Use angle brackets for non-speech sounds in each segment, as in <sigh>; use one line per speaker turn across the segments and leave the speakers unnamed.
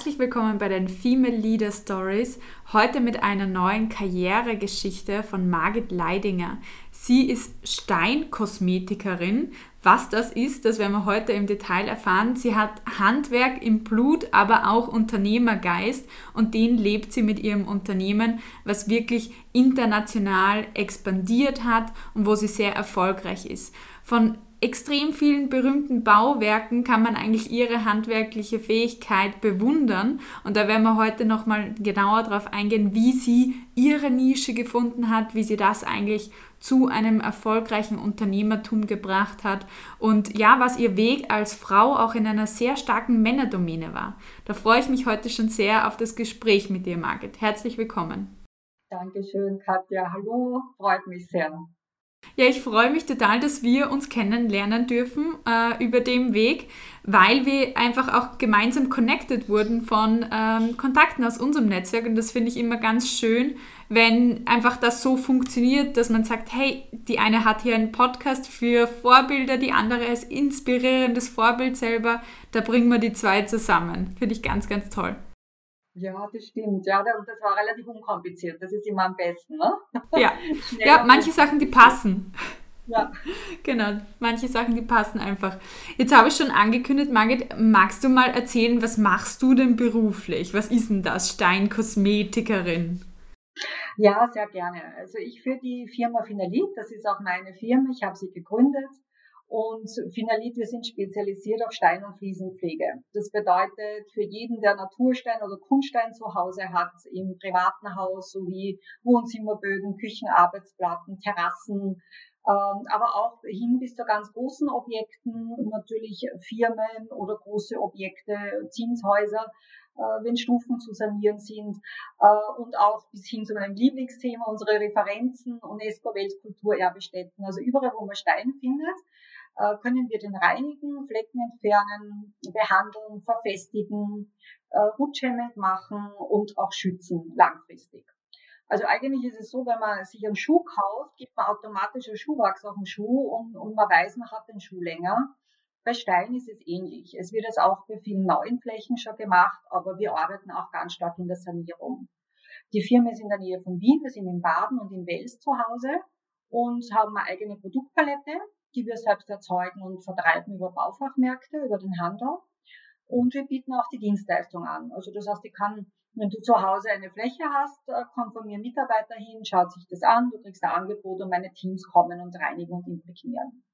Herzlich willkommen bei den Female Leader Stories. Heute mit einer neuen Karrieregeschichte von Margit Leidinger. Sie ist Steinkosmetikerin. Was das ist, das werden wir heute im Detail erfahren. Sie hat Handwerk im Blut, aber auch Unternehmergeist und den lebt sie mit ihrem Unternehmen, was wirklich international expandiert hat und wo sie sehr erfolgreich ist. Von extrem vielen berühmten Bauwerken kann man eigentlich ihre handwerkliche Fähigkeit bewundern. Und da werden wir heute nochmal genauer darauf eingehen, wie sie ihre Nische gefunden hat, wie sie das eigentlich zu einem erfolgreichen Unternehmertum gebracht hat und ja, was ihr Weg als Frau auch in einer sehr starken Männerdomäne war. Da freue ich mich heute schon sehr auf das Gespräch mit dir, Margit. Herzlich willkommen.
Dankeschön, Katja. Hallo, freut mich sehr.
Ja, ich freue mich total, dass wir uns kennenlernen dürfen äh, über dem Weg, weil wir einfach auch gemeinsam connected wurden von ähm, Kontakten aus unserem Netzwerk. Und das finde ich immer ganz schön, wenn einfach das so funktioniert, dass man sagt, hey, die eine hat hier einen Podcast für Vorbilder, die andere ist inspirierendes Vorbild selber. Da bringen wir die zwei zusammen. Finde ich ganz, ganz toll.
Ja, das stimmt. Ja, und das war relativ unkompliziert. Das ist immer am besten, ne?
Ja, <laughs> ja manche Sachen, die passen. Ja. <laughs> Genau, manche Sachen, die passen einfach. Jetzt habe ich schon angekündigt, Margit, magst du mal erzählen, was machst du denn beruflich? Was ist denn das, Steinkosmetikerin?
Ja, sehr gerne. Also ich führe die Firma Finalit, das ist auch meine Firma, ich habe sie gegründet und Finalit, wir sind spezialisiert auf Stein- und Fliesenpflege. Das bedeutet, für jeden, der Naturstein oder Kunststein zu Hause hat, im privaten Haus sowie Wohnzimmerböden, Küchenarbeitsplatten, Terrassen, ähm, aber auch hin bis zu ganz großen Objekten, natürlich Firmen oder große Objekte, Zinshäuser, äh, wenn Stufen zu sanieren sind äh, und auch bis hin zu meinem Lieblingsthema, unsere Referenzen, UNESCO-Weltkulturerbestätten, also überall, wo man Stein findet, äh, können wir den reinigen, Flecken entfernen, behandeln, verfestigen, äh, rutschhemmend machen und auch schützen langfristig. Also eigentlich ist es so, wenn man sich einen Schuh kauft, gibt man automatisch ein Schuhwachs auf den Schuh und, und man weiß, man hat den Schuh länger. Bei Stein ist es ähnlich. Es wird es auch bei vielen neuen Flächen schon gemacht, aber wir arbeiten auch ganz stark in der Sanierung. Die Firma ist in der Nähe von Wien, wir sind in Baden und in Wels zu Hause und haben eine eigene Produktpalette die wir selbst erzeugen und vertreiben über Baufachmärkte, über den Handel. Und wir bieten auch die Dienstleistung an. Also das heißt, ich kann, wenn du zu Hause eine Fläche hast, kommt von mir ein Mitarbeiter hin, schaut sich das an, du kriegst ein Angebot und meine Teams kommen und reinigen und imprägnieren.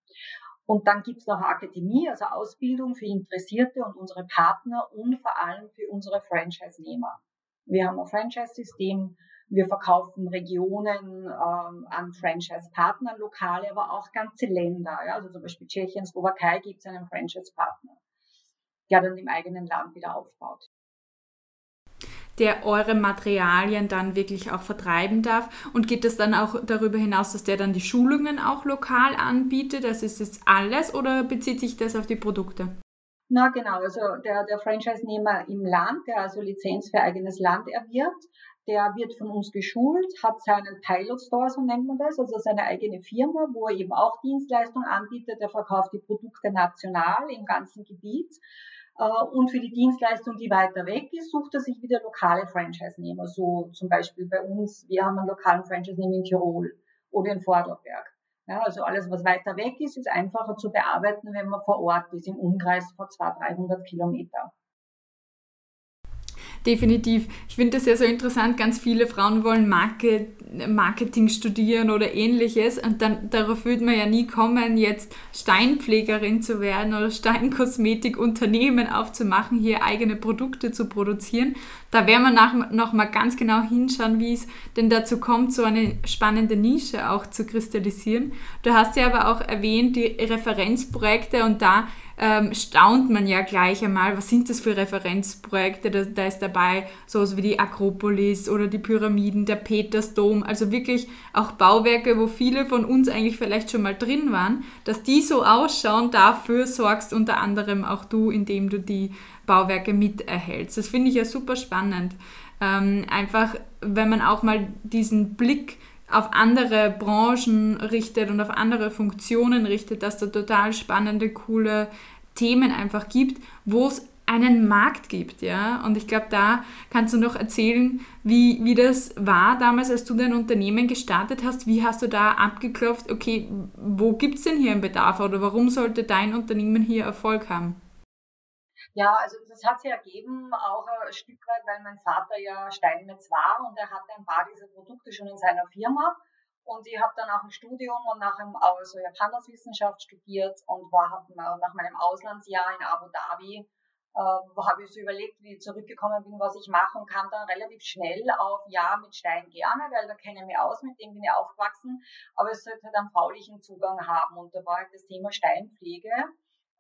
Und dann gibt's noch Akademie, also Ausbildung für Interessierte und unsere Partner und vor allem für unsere Franchise-Nehmer. Wir haben ein Franchise-System, wir verkaufen Regionen ähm, an Franchise-Partner, lokale, aber auch ganze Länder. Ja? Also zum Beispiel Tschechien, Slowakei gibt es einen Franchise-Partner, der dann im eigenen Land wieder aufbaut
der eure Materialien dann wirklich auch vertreiben darf? Und geht es dann auch darüber hinaus, dass der dann die Schulungen auch lokal anbietet? Das ist jetzt alles oder bezieht sich das auf die Produkte?
Na genau, also der, der Franchise-Nehmer im Land, der also Lizenz für eigenes Land erwirbt, der wird von uns geschult, hat seinen Pilot Store, so nennt man das, also seine eigene Firma, wo er eben auch Dienstleistungen anbietet. Er verkauft die Produkte national im ganzen Gebiet. Äh, und für die Dienstleistung, die weiter weg ist, sucht er sich wieder lokale Franchise-Nehmer. So zum Beispiel bei uns, wir haben einen lokalen Franchise-Nehmer in Tirol oder in Vorarlberg. Ja, also alles, was weiter weg ist, ist einfacher zu bearbeiten, wenn man vor Ort ist, im Umkreis vor 200, 300 Kilometer.
Definitiv. Ich finde das ja so interessant. Ganz viele Frauen wollen Market, Marketing studieren oder ähnliches und dann darauf würde man ja nie kommen, jetzt Steinpflegerin zu werden oder Steinkosmetikunternehmen aufzumachen, hier eigene Produkte zu produzieren. Da werden wir nach, noch mal ganz genau hinschauen, wie es denn dazu kommt, so eine spannende Nische auch zu kristallisieren. Du hast ja aber auch erwähnt, die Referenzprojekte und da ähm, staunt man ja gleich einmal, was sind das für Referenzprojekte? Da, da ist dabei sowas wie die Akropolis oder die Pyramiden, der Petersdom, also wirklich auch Bauwerke, wo viele von uns eigentlich vielleicht schon mal drin waren, dass die so ausschauen, dafür sorgst unter anderem auch du, indem du die Bauwerke miterhältst. Das finde ich ja super spannend. Ähm, einfach, wenn man auch mal diesen Blick auf andere Branchen richtet und auf andere Funktionen richtet, dass da total spannende, coole Themen einfach gibt, wo es einen Markt gibt, ja. Und ich glaube, da kannst du noch erzählen, wie, wie das war damals, als du dein Unternehmen gestartet hast. Wie hast du da abgeklopft, okay, wo gibt es denn hier einen Bedarf oder warum sollte dein Unternehmen hier Erfolg haben?
Ja, also das hat sich ergeben, auch ein Stück weit, weil mein Vater ja Steinmetz war und er hatte ein paar dieser Produkte schon in seiner Firma. Und ich habe dann auch ein Studium und nach einem, also ich Handelswissenschaft studiert und war nach meinem Auslandsjahr in Abu Dhabi äh, habe ich so überlegt, wie ich zurückgekommen bin, was ich mache und kam dann relativ schnell auf, ja, mit Stein gerne, weil da kenne ich mich aus, mit dem bin ich aufgewachsen, aber es sollte halt einen fraulichen Zugang haben und da war halt das Thema Steinpflege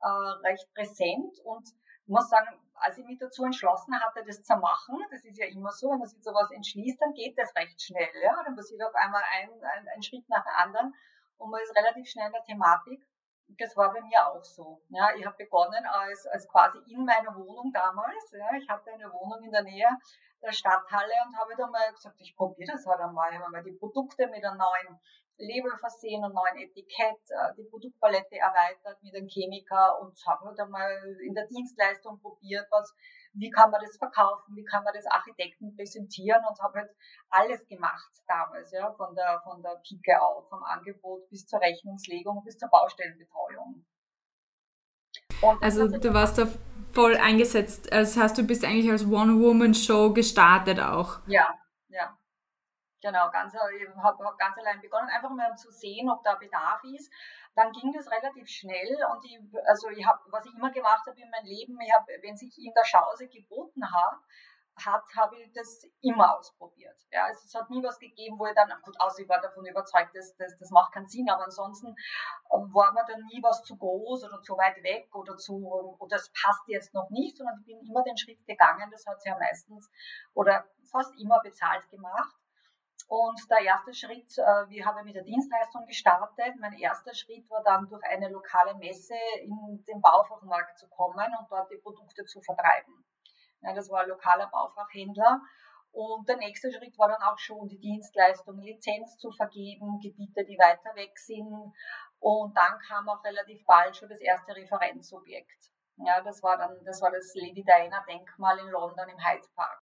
äh, recht präsent und muss sagen, als ich mich dazu entschlossen hatte, das zu machen, das ist ja immer so, wenn man sich sowas entschließt, dann geht das recht schnell, ja, dann passiert auf einmal ein, ein, ein Schritt nach dem anderen und man ist relativ schnell in der Thematik das war bei mir auch so. Ja, ich habe begonnen als, als quasi in meiner Wohnung damals. Ja, ich hatte eine Wohnung in der Nähe der Stadthalle und habe dann mal gesagt, ich probiere das halt einmal. Ich habe mal die Produkte mit einem neuen Label versehen, einem neuen Etikett, äh, die Produktpalette erweitert mit einem Chemiker und habe halt einmal in der Dienstleistung probiert, was wie kann man das verkaufen, wie kann man das Architekten präsentieren und habe halt alles gemacht damals, ja, von der, von der Pike auf, vom Angebot bis zur Rechnungslegung, bis zur Baustellenbetreuung.
Und also du warst da voll eingesetzt, das heißt, du bist eigentlich als One-Woman-Show gestartet auch.
Ja, ja. Genau, ganz, ich habe hab ganz allein begonnen, einfach mal zu sehen, ob da Bedarf ist dann ging das relativ schnell und ich, also ich habe, was ich immer gemacht habe in meinem Leben, ich habe, wenn sich in der Chance geboten hat, hat, habe ich das immer ausprobiert. Ja, also es hat nie was gegeben, wo ich dann, gut, außer ich war davon überzeugt, dass, dass das macht keinen Sinn, aber ansonsten ähm, war mir dann nie was zu groß oder zu weit weg oder zu, oder das passt jetzt noch nicht, sondern ich bin immer den Schritt gegangen, das hat sie ja meistens oder fast immer bezahlt gemacht. Und der erste Schritt, äh, wir haben mit der Dienstleistung gestartet. Mein erster Schritt war dann durch eine lokale Messe in den Baufachmarkt zu kommen und dort die Produkte zu vertreiben. Ja, das war ein lokaler Baufachhändler. Und der nächste Schritt war dann auch schon die Dienstleistung, Lizenz zu vergeben, Gebiete, die weiter weg sind. Und dann kam auch relativ bald schon das erste Referenzobjekt. Ja, das war dann, das war das Lady Diana Denkmal in London im Hyde Park.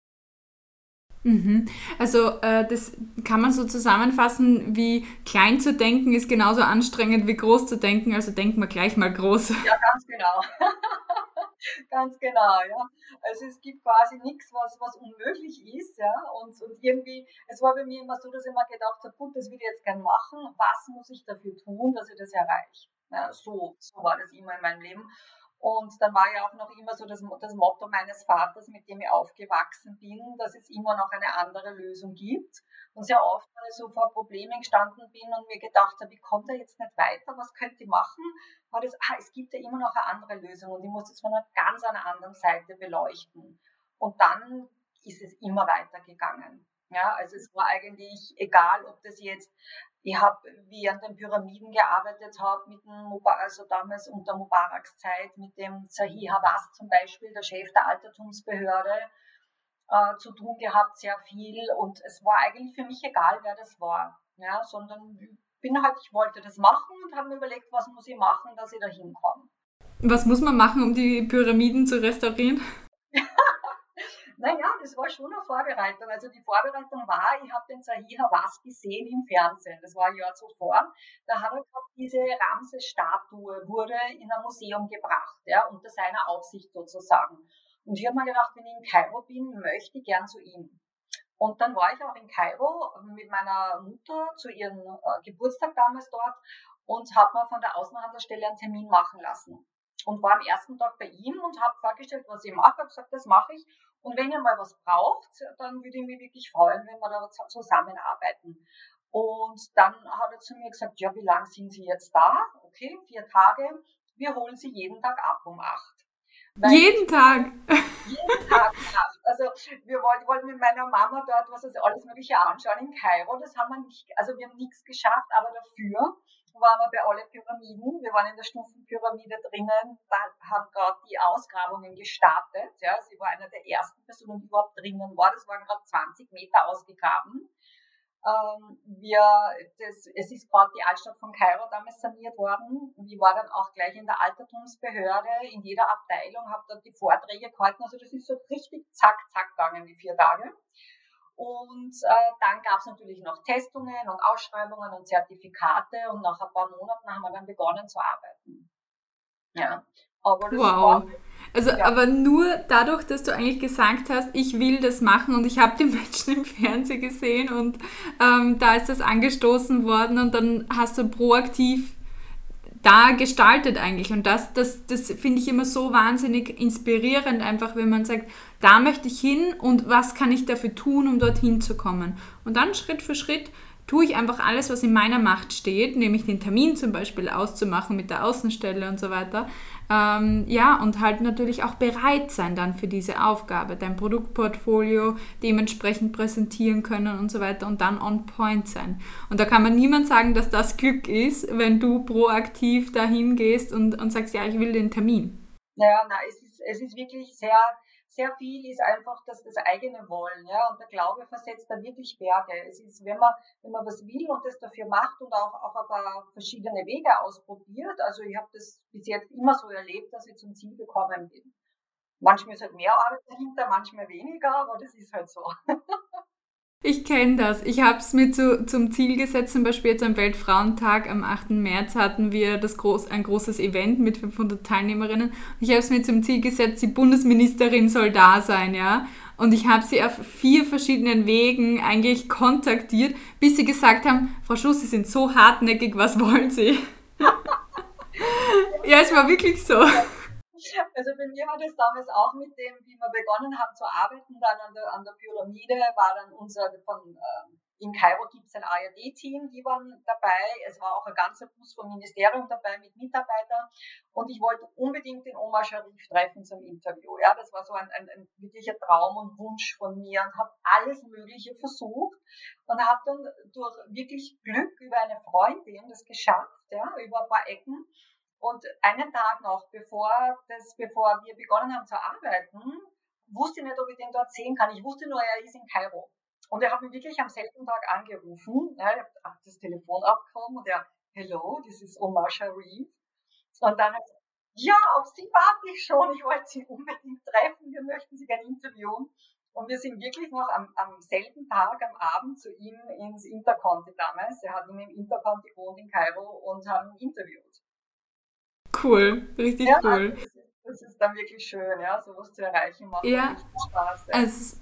Mhm. Also äh, das kann man so zusammenfassen, wie klein zu denken ist genauso anstrengend wie groß zu denken, also denkt man gleich mal groß.
Ja, ganz genau. <laughs> ganz genau, ja. Also es gibt quasi nichts, was, was unmöglich ist, ja. Und, und irgendwie, es war bei mir immer so, dass ich mir gedacht habe, gut, das würde ich jetzt gern machen, was muss ich dafür tun, dass ich das erreiche? Ja, so, so war das immer in meinem Leben. Und dann war ja auch noch immer so das, das Motto meines Vaters, mit dem ich aufgewachsen bin, dass es immer noch eine andere Lösung gibt. Und sehr oft, wenn ich so vor Problemen gestanden bin und mir gedacht habe, ich komme da jetzt nicht weiter, was könnte ich machen, war das, ah, es gibt ja immer noch eine andere Lösung und ich muss das von einer ganz einer anderen Seite beleuchten. Und dann ist es immer weitergegangen. Ja, also es war eigentlich egal, ob das jetzt ich habe, wie ich an den Pyramiden gearbeitet habe, mit dem Mubarak, also damals unter Mubaraks Zeit, mit dem Zahi Hawass zum Beispiel, der Chef der Altertumsbehörde, äh, zu tun gehabt, sehr viel. Und es war eigentlich für mich egal, wer das war. Ja, sondern bin halt, ich wollte das machen und habe mir überlegt, was muss ich machen, dass ich da hinkomme.
Was muss man machen, um die Pyramiden zu restaurieren?
Naja, das war schon eine Vorbereitung. Also die Vorbereitung war, ich habe den Zahir was gesehen im Fernsehen. Das war ein Jahr zuvor. Da hat er gesagt, diese Ramses-Statue wurde in ein Museum gebracht, ja, unter seiner Aufsicht sozusagen. Und ich habe mir gedacht, wenn ich in Kairo bin, möchte ich gern zu ihm. Und dann war ich auch in Kairo mit meiner Mutter zu ihrem äh, Geburtstag damals dort und habe mir von der Außenhandelsstelle einen Termin machen lassen. Und war am ersten Tag bei ihm und habe vorgestellt, was ich mache, habe gesagt, das mache ich. Und wenn ihr mal was braucht, dann würde ich mich wirklich freuen, wenn wir da zusammenarbeiten. Und dann hat er zu mir gesagt, ja, wie lange sind Sie jetzt da? Okay, vier Tage. Wir holen Sie jeden Tag ab um acht.
Weil jeden Tag?
Jeden Tag acht. Also wir wollten, wollten mit meiner Mama dort was alles Mögliche anschauen in Kairo. Das haben wir nicht, also wir haben nichts geschafft, aber dafür waren wir bei alle Pyramiden. Wir waren in der Stufenpyramide drinnen, da haben gerade die Ausgrabungen gestartet. Ja, sie war einer der ersten Personen, die überhaupt drinnen war. Das waren gerade 20 Meter ausgegraben. Ähm, wir, das, es ist gerade die Altstadt von Kairo damals saniert worden. Ich war dann auch gleich in der Altertumsbehörde, in jeder Abteilung, habe dort die Vorträge gehalten. Also das ist so richtig zack, zack gegangen, die vier Tage. Und äh, dann gab es natürlich noch Testungen und Ausschreibungen und Zertifikate und nach ein paar Monaten haben wir dann begonnen zu arbeiten. Ja.
Aber das wow. War, also, ja. aber nur dadurch, dass du eigentlich gesagt hast, ich will das machen und ich habe die <laughs> Menschen im Fernsehen gesehen und ähm, da ist das angestoßen worden und dann hast du proaktiv da gestaltet eigentlich. Und das, das, das finde ich immer so wahnsinnig inspirierend, einfach wenn man sagt, da möchte ich hin und was kann ich dafür tun, um dorthin zu kommen. Und dann Schritt für Schritt tue ich einfach alles, was in meiner Macht steht, nämlich den Termin zum Beispiel auszumachen mit der Außenstelle und so weiter. Ähm, ja, und halt natürlich auch bereit sein dann für diese Aufgabe, dein Produktportfolio dementsprechend präsentieren können und so weiter und dann on point sein. Und da kann man niemand sagen, dass das Glück ist, wenn du proaktiv dahin gehst und, und sagst, ja, ich will den Termin.
Naja, nein, es ist, es ist wirklich sehr sehr viel ist einfach das, das eigene Wollen, ja, und der Glaube versetzt da wirklich Berge. Es ist, wenn man, wenn man was will und das dafür macht und auch, auch ein paar verschiedene Wege ausprobiert, also ich habe das bis jetzt immer so erlebt, dass ich zum Ziel gekommen bin. Manchmal ist halt mehr Arbeit dahinter, manchmal weniger, aber das ist halt so. <laughs>
Ich kenne das. Ich habe es mir zu, zum Ziel gesetzt, zum Beispiel jetzt am Weltfrauentag am 8. März hatten wir das groß, ein großes Event mit 500 Teilnehmerinnen. Ich habe es mir zum Ziel gesetzt, die Bundesministerin soll da sein, ja. Und ich habe sie auf vier verschiedenen Wegen eigentlich kontaktiert, bis sie gesagt haben, Frau Schuss, Sie sind so hartnäckig, was wollen Sie? <laughs> ja, es war wirklich so.
Also bei mir war das damals auch mit dem, wie wir begonnen haben zu arbeiten, dann an der, an der Pyramide war dann unser, von, äh, in Kairo gibt es ein ARD-Team, die waren dabei. Es war auch ein ganzer Bus vom Ministerium dabei mit Mitarbeitern. Und ich wollte unbedingt den Omar Sharif treffen zum Interview. Ja, das war so ein, ein, ein wirklicher Traum und Wunsch von mir und habe alles Mögliche versucht und habe dann durch wirklich Glück über eine Freundin das geschafft, ja, über ein paar Ecken und einen Tag noch, bevor, das, bevor wir begonnen haben zu arbeiten, wusste ich nicht, ob ich den dort sehen kann. Ich wusste nur, er ist in Kairo. Und er hat mich wirklich am selben Tag angerufen. Ja, ich habe das Telefon abgekommen und er, hello, this is Omar Sharif. Und dann hat er ja, auf Sie warte ich schon. Ich wollte Sie unbedingt treffen. Wir möchten Sie gerne interviewen. Und wir sind wirklich noch am, am selben Tag, am Abend zu ihm ins Interconti damals. Er hat in im Interconti gewohnt in Kairo und haben ihn interviewt.
Cool, richtig ja, cool.
Das ist, das ist, dann wirklich schön, ja, sowas zu erreichen, macht
ja, Spaß. Ja. Also,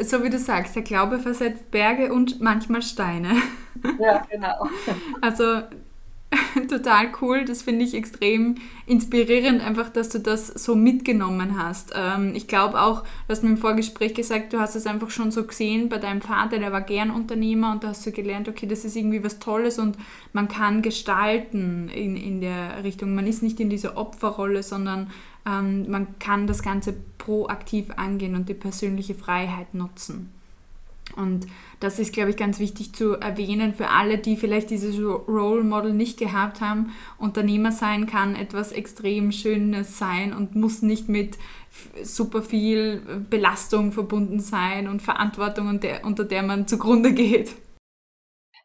so wie du sagst, der Glaube versetzt Berge und manchmal Steine.
Ja, genau. <laughs>
Also <laughs> total cool. Das finde ich extrem inspirierend, einfach, dass du das so mitgenommen hast. Ähm, ich glaube auch, du hast mir im Vorgespräch gesagt, du hast es einfach schon so gesehen bei deinem Vater, der war gern Unternehmer und da hast du gelernt, okay, das ist irgendwie was Tolles und man kann gestalten in, in der Richtung. Man ist nicht in dieser Opferrolle, sondern ähm, man kann das Ganze proaktiv angehen und die persönliche Freiheit nutzen. Und das ist, glaube ich, ganz wichtig zu erwähnen für alle, die vielleicht dieses Role Model nicht gehabt haben. Unternehmer sein kann etwas extrem Schönes sein und muss nicht mit super viel Belastung verbunden sein und Verantwortung, unter der man zugrunde geht.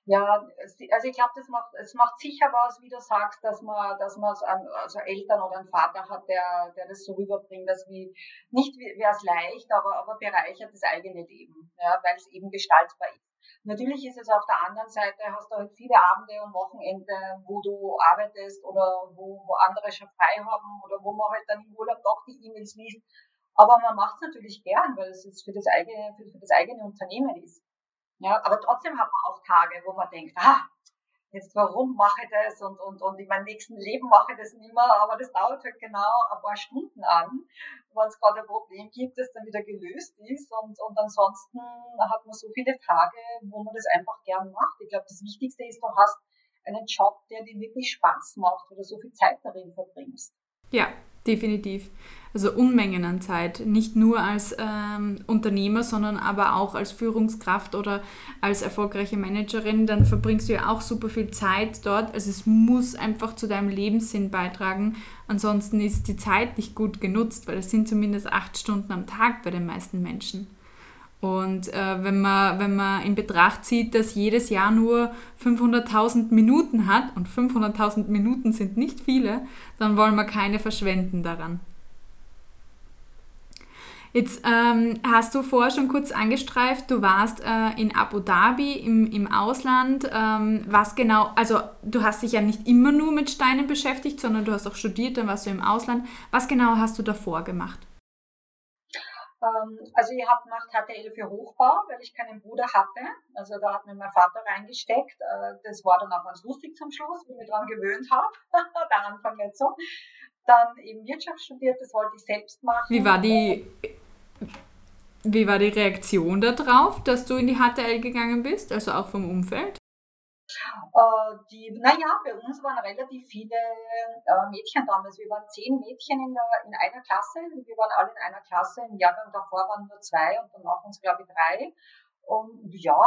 Ja, also ich glaube, das macht, es macht sicher was, wie du sagst, dass man, dass man also Eltern oder einen Vater hat, der, der das so rüberbringt, dass wie, nicht wäre es leicht, aber, aber bereichert das eigene Leben, ja, weil es eben gestaltbar ist. Natürlich ist es auf der anderen Seite, hast du halt viele Abende und Wochenende, wo du arbeitest oder wo, wo andere schon frei haben oder wo man halt dann im Urlaub doch die E-Mails liest. Aber man macht es natürlich gern, weil es für das eigene, für, für das eigene Unternehmen ist. Ja, aber trotzdem hat man auch Tage, wo man denkt, ah, jetzt warum mache ich das und, und, und in meinem nächsten Leben mache ich das nicht mehr, aber das dauert halt genau ein paar Stunden an, wenn es gerade ein Problem gibt, das dann wieder gelöst ist und, und ansonsten hat man so viele Tage, wo man das einfach gern macht. Ich glaube, das Wichtigste ist, du hast einen Job, der dir wirklich Spaß macht, wo du so viel Zeit darin verbringst.
Ja, definitiv also Unmengen an Zeit, nicht nur als ähm, Unternehmer, sondern aber auch als Führungskraft oder als erfolgreiche Managerin, dann verbringst du ja auch super viel Zeit dort. Also es muss einfach zu deinem Lebenssinn beitragen. Ansonsten ist die Zeit nicht gut genutzt, weil es sind zumindest acht Stunden am Tag bei den meisten Menschen. Und äh, wenn, man, wenn man in Betracht zieht, dass jedes Jahr nur 500.000 Minuten hat, und 500.000 Minuten sind nicht viele, dann wollen wir keine verschwenden daran. Jetzt ähm, hast du vorher schon kurz angestreift, du warst äh, in Abu Dhabi im, im Ausland. Ähm, was genau, also du hast dich ja nicht immer nur mit Steinen beschäftigt, sondern du hast auch studiert, dann warst du im Ausland. Was genau hast du davor gemacht?
Ähm, also ich habe gemacht HTL für Hochbau, weil ich keinen Bruder hatte. Also da hat mir mein Vater reingesteckt. Äh, das war dann auch ganz lustig zum Schluss, wie ich mich daran gewöhnt habe. <laughs> Der Anfang nicht so. Dann eben Wirtschaft studiert, das wollte ich selbst machen.
Wie war die wie war die Reaktion darauf, dass du in die HTL gegangen bist, also auch vom Umfeld?
Äh, die, naja, bei uns waren relativ viele äh, Mädchen damals. Wir waren zehn Mädchen in, der, in einer Klasse. Wir waren alle in einer Klasse. Im Jahrgang davor waren nur zwei und danach uns, glaube ich, drei. Und ja,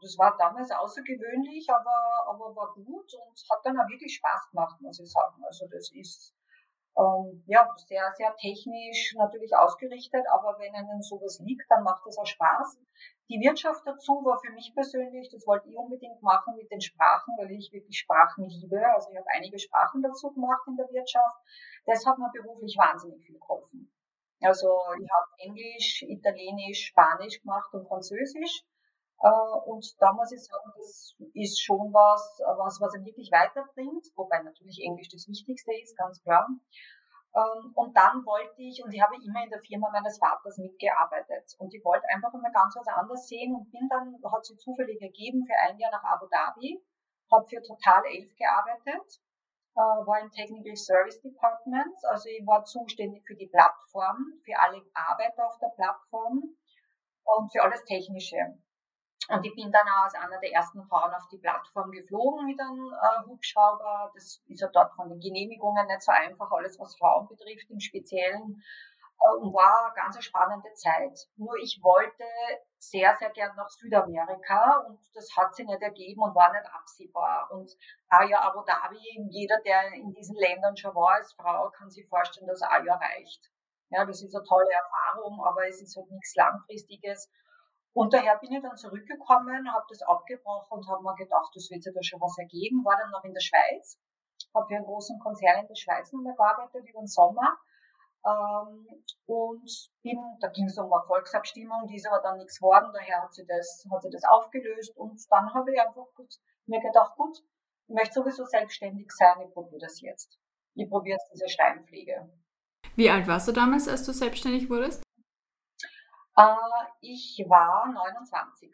das war damals außergewöhnlich, aber, aber war gut und hat dann auch wirklich Spaß gemacht, muss ich sagen. Also das ist ähm, ja, sehr, sehr technisch natürlich ausgerichtet, aber wenn einem sowas liegt, dann macht es auch Spaß. Die Wirtschaft dazu war für mich persönlich, das wollte ich unbedingt machen mit den Sprachen, weil ich wirklich Sprachen liebe. Also ich habe einige Sprachen dazu gemacht in der Wirtschaft. Das hat mir beruflich wahnsinnig viel geholfen. Also ich habe Englisch, Italienisch, Spanisch gemacht und Französisch. Äh, und da muss ich sagen, das ist schon was, was, was einen wirklich weiterbringt, wobei natürlich Englisch das Wichtigste ist, ganz klar. Ähm, und dann wollte ich, und ich habe immer in der Firma meines Vaters mitgearbeitet, und ich wollte einfach mal ganz was anderes sehen und bin dann, hat sich zufällig ergeben, für ein Jahr nach Abu Dhabi, habe für Total 11 gearbeitet, äh, war im Technical Service Department, also ich war zuständig für die Plattform, für alle Arbeiter auf der Plattform und für alles Technische. Und ich bin dann auch als einer der ersten Frauen auf die Plattform geflogen mit einem äh, Hubschrauber. Das ist ja dort von den Genehmigungen nicht so einfach, alles was Frauen betrifft im Speziellen. Und war eine ganz spannende Zeit. Nur ich wollte sehr, sehr gern nach Südamerika und das hat sich nicht ergeben und war nicht absehbar. Und ja Abu Dhabi, jeder, der in diesen Ländern schon war als Frau, kann sich vorstellen, dass Jahr reicht. Ja, das ist eine tolle Erfahrung, aber es ist halt nichts Langfristiges. Und daher bin ich dann zurückgekommen, habe das abgebrochen und habe mir gedacht, das wird sich da schon was ergeben. War dann noch in der Schweiz, habe für einen großen Konzern in der Schweiz nochmal gearbeitet über den Sommer. Ähm, und bin, da ging es um eine Volksabstimmung, die ist aber dann nichts geworden, daher hat sie das, hat sie das aufgelöst und dann habe ich einfach gut, mir gedacht, gut, ich möchte sowieso selbstständig sein, ich probiere das jetzt. Ich probiere jetzt diese Steinpflege.
Wie alt warst du damals, als du selbstständig wurdest?
Äh, ich war 29.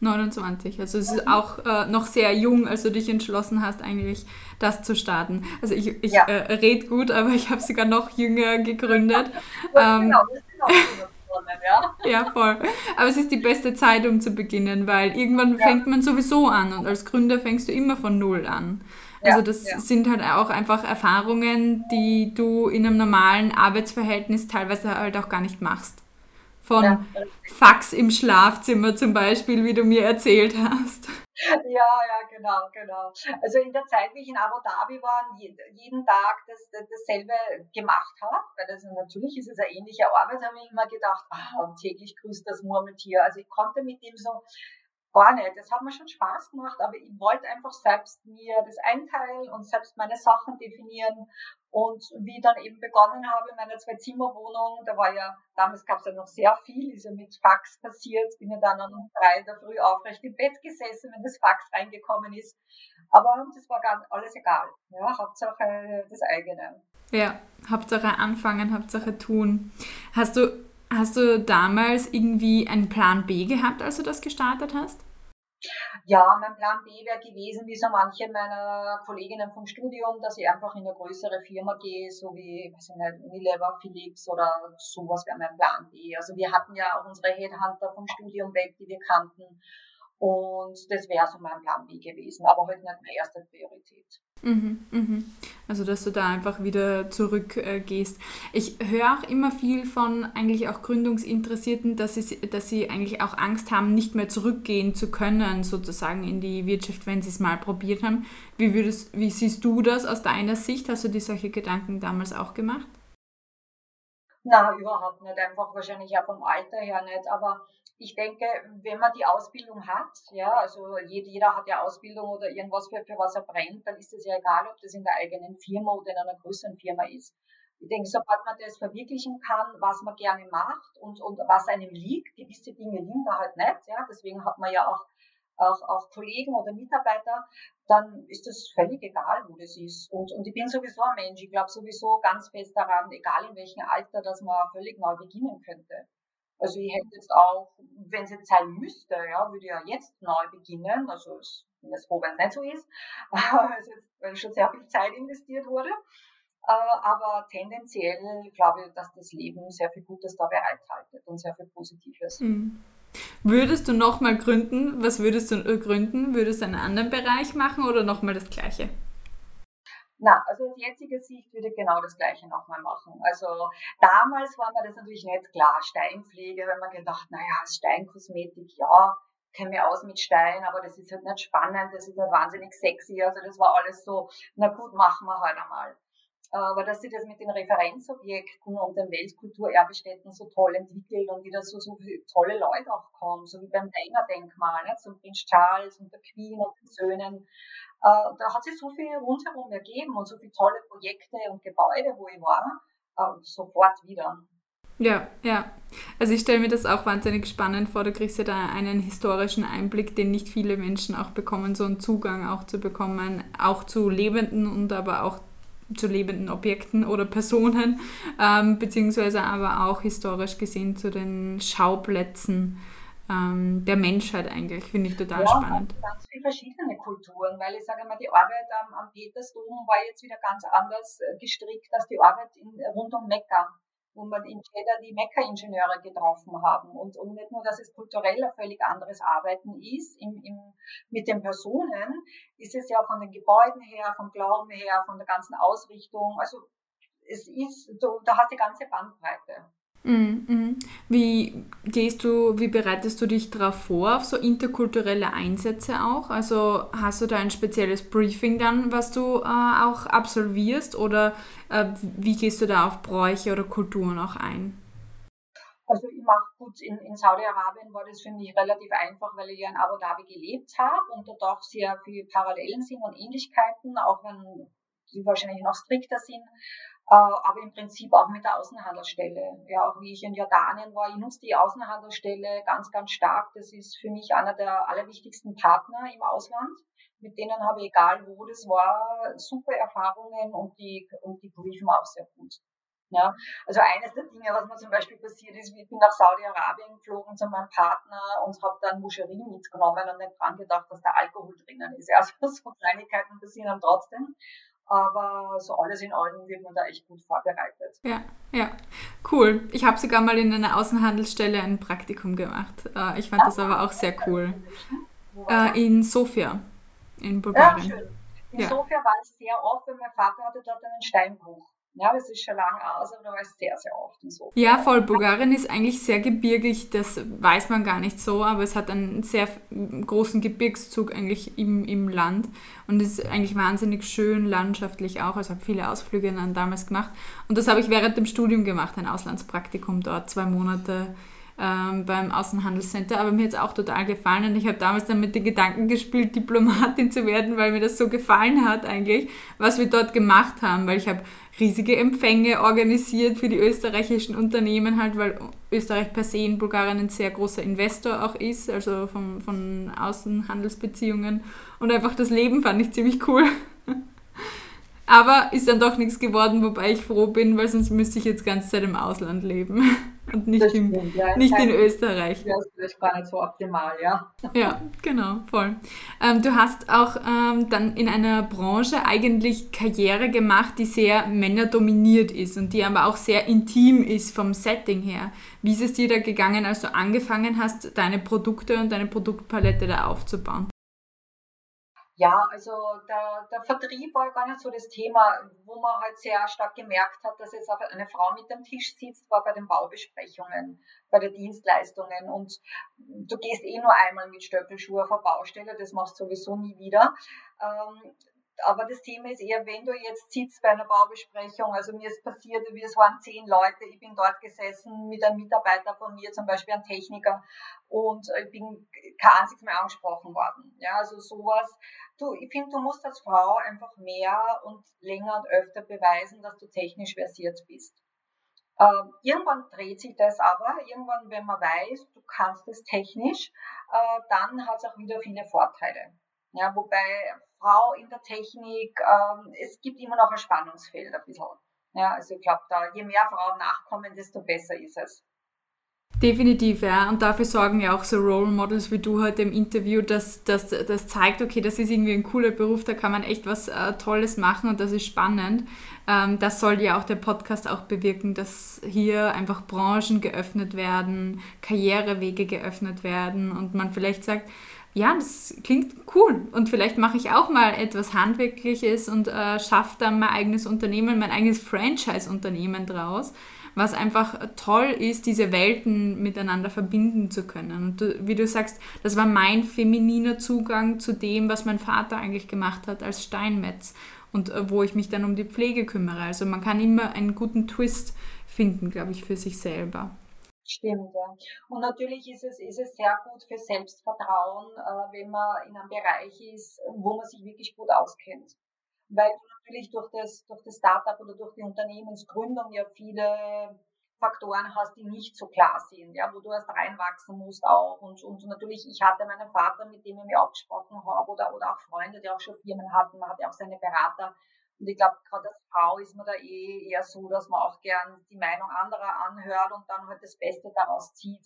29, also es ist auch äh, noch sehr jung, als du dich entschlossen hast, eigentlich das zu starten. Also ich, ich ja. äh, rede gut, aber ich habe sogar noch jünger gegründet. <laughs> ähm, genau, das ist auch ja. <laughs> ja, voll. Aber es ist die beste Zeit, um zu beginnen, weil irgendwann ja. fängt man sowieso an und als Gründer fängst du immer von Null an. Also das ja. sind halt auch einfach Erfahrungen, die du in einem normalen Arbeitsverhältnis teilweise halt auch gar nicht machst von ja. Fax im Schlafzimmer zum Beispiel, wie du mir erzählt hast.
Ja, ja, genau, genau. Also in der Zeit, wie ich in Abu Dhabi war, jeden Tag das, das, dasselbe gemacht habe, weil das natürlich ist es eine ähnliche Arbeit, habe ich immer gedacht, ah, und täglich grüßt das Murmeltier. Also ich konnte mit dem so gar nicht. Das hat mir schon Spaß gemacht, aber ich wollte einfach selbst mir das einteilen und selbst meine Sachen definieren. Und wie ich dann eben begonnen habe in meiner Zwei-Zimmer-Wohnung, da war ja, damals gab es ja noch sehr viel, ist ja mit Fax passiert, bin ja dann um drei in der Früh aufrecht im Bett gesessen, wenn das Fax reingekommen ist. Aber das war gar alles egal. Ja, Hauptsache das eigene.
Ja, Hauptsache anfangen, Hauptsache tun. Hast du Hast du damals irgendwie einen Plan B gehabt, als du das gestartet hast?
Ja, mein Plan B wäre gewesen, wie so manche meiner Kolleginnen vom Studium, dass ich einfach in eine größere Firma gehe, so wie, weiß ich nicht, Unilever, Philips oder sowas wäre mein Plan B. Also wir hatten ja auch unsere Headhunter vom Studium weg, die wir kannten. Und das wäre so mein Plan B gewesen, aber heute halt nicht meine erste Priorität.
Mhm, mhm. Also, dass du da einfach wieder zurückgehst. Äh, ich höre auch immer viel von eigentlich auch Gründungsinteressierten, dass sie, dass sie eigentlich auch Angst haben, nicht mehr zurückgehen zu können, sozusagen in die Wirtschaft, wenn sie es mal probiert haben. Wie, würdest, wie siehst du das aus deiner Sicht? Hast du dir solche Gedanken damals auch gemacht?
Na, überhaupt nicht. Einfach wahrscheinlich auch vom Alter her nicht. Aber ich denke, wenn man die Ausbildung hat, ja, also jeder hat ja Ausbildung oder irgendwas, für, für was er brennt, dann ist es ja egal, ob das in der eigenen Firma oder in einer größeren Firma ist. Ich denke, sobald man das verwirklichen kann, was man gerne macht und, und was einem liegt, gewisse Dinge liegen da halt nicht, ja, deswegen hat man ja auch, auch, auch Kollegen oder Mitarbeiter, dann ist das völlig egal, wo das ist. Und, und ich bin sowieso ein Mensch, ich glaube sowieso ganz fest daran, egal in welchem Alter, dass man völlig neu beginnen könnte. Also ich hätte jetzt auch, wenn es jetzt sein müsste, ja, würde ich ja jetzt neu beginnen. Also ich bin jetzt froh, wenn es nicht so ist, <laughs> weil schon sehr viel Zeit investiert wurde. Äh, aber tendenziell glaube ich, dass das Leben sehr viel Gutes da bereithaltet und sehr viel Positives. Mhm.
Würdest du nochmal gründen? Was würdest du äh, gründen? Würdest du einen anderen Bereich machen oder nochmal das Gleiche?
Na, also aus jetziger Sicht würde ich genau das Gleiche nochmal machen. Also damals war mir das natürlich nicht klar, Steinpflege, wenn man gedacht, naja, Steinkosmetik, ja, kenne mich aus mit Stein, aber das ist halt nicht spannend, das ist nicht wahnsinnig sexy. Also das war alles so, na gut, machen wir halt einmal. Aber dass sie das mit den Referenzobjekten und den Weltkulturerbestätten so toll entwickelt und wieder so, so viele tolle Leute auch kommen, so wie beim Deiner-Denkmal, ne, zum Prinz Charles und der Queen und den Söhnen. Äh, da hat sich so viel rundherum ergeben und so viele tolle Projekte und Gebäude, wo ich war, äh, sofort wieder.
Ja, ja. Also ich stelle mir das auch wahnsinnig spannend vor. Du kriegst ja da einen historischen Einblick, den nicht viele Menschen auch bekommen, so einen Zugang auch zu bekommen, auch zu lebenden und aber auch zu lebenden Objekten oder Personen, ähm, beziehungsweise aber auch historisch gesehen zu den Schauplätzen ähm, der Menschheit eigentlich, finde ich total
ja,
spannend.
Ganz viele verschiedene Kulturen, weil ich sage mal, die Arbeit am, am Petersdom war jetzt wieder ganz anders äh, gestrickt als die Arbeit in, rund um Mekka wo wir in Jeddah die Mekka-Ingenieure getroffen haben. Und, und nicht nur, dass es kulturell ein völlig anderes Arbeiten ist, im, im, mit den Personen, ist es ja von den Gebäuden her, vom Glauben her, von der ganzen Ausrichtung. Also es ist, du, da hast die ganze Bandbreite.
Mhm, mhm. Wie gehst du, wie bereitest du dich darauf vor, auf so interkulturelle Einsätze auch? Also hast du da ein spezielles Briefing dann, was du äh, auch absolvierst oder äh, wie gehst du da auf Bräuche oder Kulturen auch ein?
Also ich mache gut, in, in Saudi-Arabien war das für mich relativ einfach, weil ich ja in Abu Dhabi gelebt habe und da doch sehr viele Parallelen sind und Ähnlichkeiten, auch wenn sie wahrscheinlich noch strikter sind. Äh, aber im Prinzip auch mit der Außenhandelsstelle. Ja, auch wie ich in Jordanien war, ich nutze die Außenhandelsstelle ganz, ganz stark. Das ist für mich einer der allerwichtigsten Partner im Ausland. Mit denen habe ich, egal wo das war, super Erfahrungen und die, und die briefen auch sehr gut. Ja, also eines der Dinge, was mir zum Beispiel passiert ist, ich bin nach Saudi-Arabien geflogen zu meinem Partner und habe dann Moucherie mitgenommen und nicht dran gedacht, dass da Alkohol drinnen ist. Also <laughs> so Kleinigkeiten passieren trotzdem. Aber so alles in allem wird man da echt gut vorbereitet.
Ja, ja, cool. Ich habe sogar mal in einer Außenhandelsstelle ein Praktikum gemacht. Äh, ich fand ja, das aber auch sehr cool. Äh, in Sofia, in Bulgarien.
Ja, schön. In ja. Sofia war ich sehr oft, weil mein Vater hatte dort einen Steinbruch. Ja, das ist schon lange aus, aber da war ich sehr, sehr oft in Sofia.
Ja, voll. Bulgarien ist eigentlich sehr gebirgig, das weiß man gar nicht so, aber es hat einen sehr großen Gebirgszug eigentlich im, im Land und ist eigentlich wahnsinnig schön landschaftlich auch. Also habe viele Ausflüge dann damals gemacht und das habe ich während dem Studium gemacht, ein Auslandspraktikum dort, zwei Monate ähm, beim Außenhandelscenter, aber mir hat es auch total gefallen und ich habe damals dann mit den Gedanken gespielt, <laughs> Diplomatin zu werden, weil mir das so gefallen hat eigentlich, was wir dort gemacht haben, weil ich habe riesige Empfänge organisiert für die österreichischen Unternehmen, halt, weil Österreich per se in Bulgarien ein sehr großer Investor auch ist, also von, von Außenhandelsbeziehungen. Und einfach das Leben fand ich ziemlich cool. <laughs> Aber ist dann doch nichts geworden, wobei ich froh bin, weil sonst müsste ich jetzt ganze Zeit im Ausland leben <laughs> und nicht, im, ja, nicht in Österreich.
Ja, das ist gar nicht so optimal, ja.
Ja, genau, voll. Ähm, du hast auch ähm, dann in einer Branche eigentlich Karriere gemacht, die sehr männerdominiert ist und die aber auch sehr intim ist vom Setting her. Wie ist es dir da gegangen, als du angefangen hast, deine Produkte und deine Produktpalette da aufzubauen?
Ja, also der, der Vertrieb war gar nicht so das Thema, wo man halt sehr stark gemerkt hat, dass jetzt eine Frau mit am Tisch sitzt, war bei den Baubesprechungen, bei den Dienstleistungen und du gehst eh nur einmal mit Stöckelschuhe auf eine Baustelle, das machst du sowieso nie wieder. Ähm, aber das Thema ist eher, wenn du jetzt sitzt bei einer Baubesprechung, also mir ist passiert, wir waren zehn Leute, ich bin dort gesessen mit einem Mitarbeiter von mir, zum Beispiel einem Techniker, und ich bin kein einziges mehr angesprochen worden. Ja, also sowas. Du, ich finde, du musst als Frau einfach mehr und länger und öfter beweisen, dass du technisch versiert bist. Ähm, irgendwann dreht sich das aber, irgendwann, wenn man weiß, du kannst es technisch, äh, dann hat es auch wieder viele Vorteile. Ja, wobei Frau in der Technik, ähm, es gibt immer noch ein Spannungsfeld ein bisschen. Ja, also ich glaube, je mehr Frauen nachkommen, desto besser ist es.
Definitiv, ja. Und dafür sorgen ja auch so Role Models wie du heute im Interview, dass das zeigt, okay, das ist irgendwie ein cooler Beruf, da kann man echt was äh, Tolles machen und das ist spannend. Ähm, das soll ja auch der Podcast auch bewirken, dass hier einfach Branchen geöffnet werden, Karrierewege geöffnet werden und man vielleicht sagt, ja, das klingt cool und vielleicht mache ich auch mal etwas Handwerkliches und äh, schaffe dann mein eigenes Unternehmen, mein eigenes Franchise-Unternehmen draus was einfach toll ist, diese Welten miteinander verbinden zu können. Und du, wie du sagst, das war mein femininer Zugang zu dem, was mein Vater eigentlich gemacht hat als Steinmetz und äh, wo ich mich dann um die Pflege kümmere. Also man kann immer einen guten Twist finden, glaube ich, für sich selber.
Stimmt, ja. Und natürlich ist es, ist es sehr gut für Selbstvertrauen, äh, wenn man in einem Bereich ist, wo man sich wirklich gut auskennt weil du natürlich durch das, durch das Startup oder durch die Unternehmensgründung ja viele Faktoren hast, die nicht so klar sind, ja, wo du erst reinwachsen musst auch. Und, und natürlich, ich hatte meinen Vater, mit dem ich mich abgesprochen habe, oder, oder auch Freunde, die auch schon Firmen hatten, man hatte auch seine Berater. Und ich glaube, gerade als Frau ist man da eh eher so, dass man auch gern die Meinung anderer anhört und dann halt das Beste daraus zieht.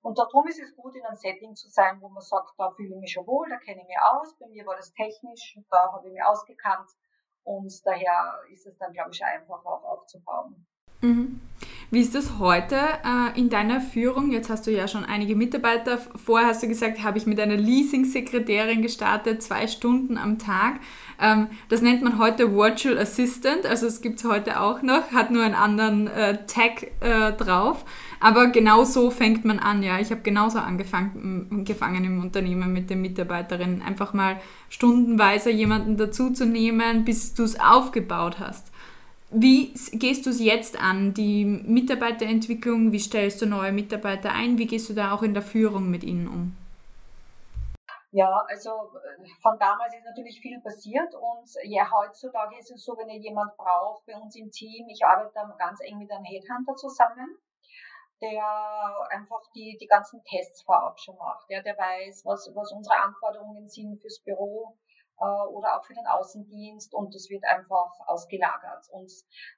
Und darum ist es gut, in einem Setting zu sein, wo man sagt, da fühle ich mich schon wohl, da kenne ich mich aus, bei mir war das technisch, da habe ich mich ausgekannt und daher ist es dann, glaube ich, einfach auch aufzubauen.
Mhm. Wie ist das heute äh, in deiner Führung? Jetzt hast du ja schon einige Mitarbeiter. Vorher hast du gesagt, habe ich mit einer Leasing-Sekretärin gestartet, zwei Stunden am Tag. Ähm, das nennt man heute Virtual Assistant, also es gibt es heute auch noch, hat nur einen anderen äh, Tag äh, drauf. Aber genau so fängt man an, ja. Ich habe genauso angefangen, im Unternehmen mit den Mitarbeiterinnen, einfach mal stundenweise jemanden dazuzunehmen, bis du es aufgebaut hast. Wie gehst du es jetzt an, die Mitarbeiterentwicklung? Wie stellst du neue Mitarbeiter ein? Wie gehst du da auch in der Führung mit ihnen um?
Ja, also äh, von damals ist natürlich viel passiert und ja, heutzutage ist es so, wenn ihr jemand braucht bei uns im Team, ich arbeite ganz eng mit einem Headhunter zusammen, der einfach die, die ganzen Tests vorab schon macht, ja, der weiß, was, was unsere Anforderungen sind fürs Büro, äh, oder auch für den Außendienst und es wird einfach ausgelagert. Und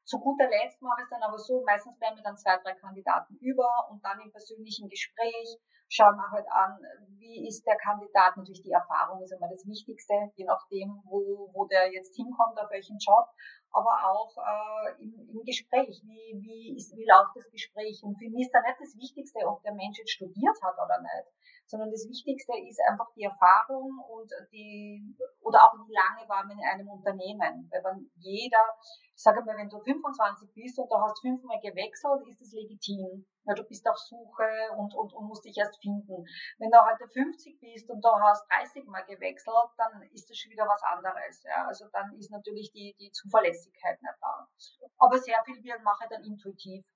zu guter Letzt mache ich es dann aber so, meistens bleiben mir dann zwei, drei Kandidaten über und dann im persönlichen Gespräch schauen wir halt an, wie ist der Kandidat, natürlich die Erfahrung ist immer das Wichtigste, je nachdem, wo, wo der jetzt hinkommt, auf welchen Job, aber auch äh, im, im Gespräch, wie, wie, ist, wie läuft das Gespräch. Und für mich ist da nicht das Wichtigste, ob der Mensch jetzt studiert hat oder nicht, sondern das Wichtigste ist einfach die Erfahrung und die, oder auch wie lange war man in einem Unternehmen. Weil wenn jeder, ich sage mal, wenn du 25 bist und du hast fünfmal gewechselt, ist es legitim. Weil du bist auf Suche und, und, und musst dich erst finden. Wenn du heute 50 bist und du hast 30 Mal gewechselt, dann ist das schon wieder was anderes. Ja. Also dann ist natürlich die, die Zuverlässigkeit nicht da. Aber sehr viel wir machen dann intuitiv.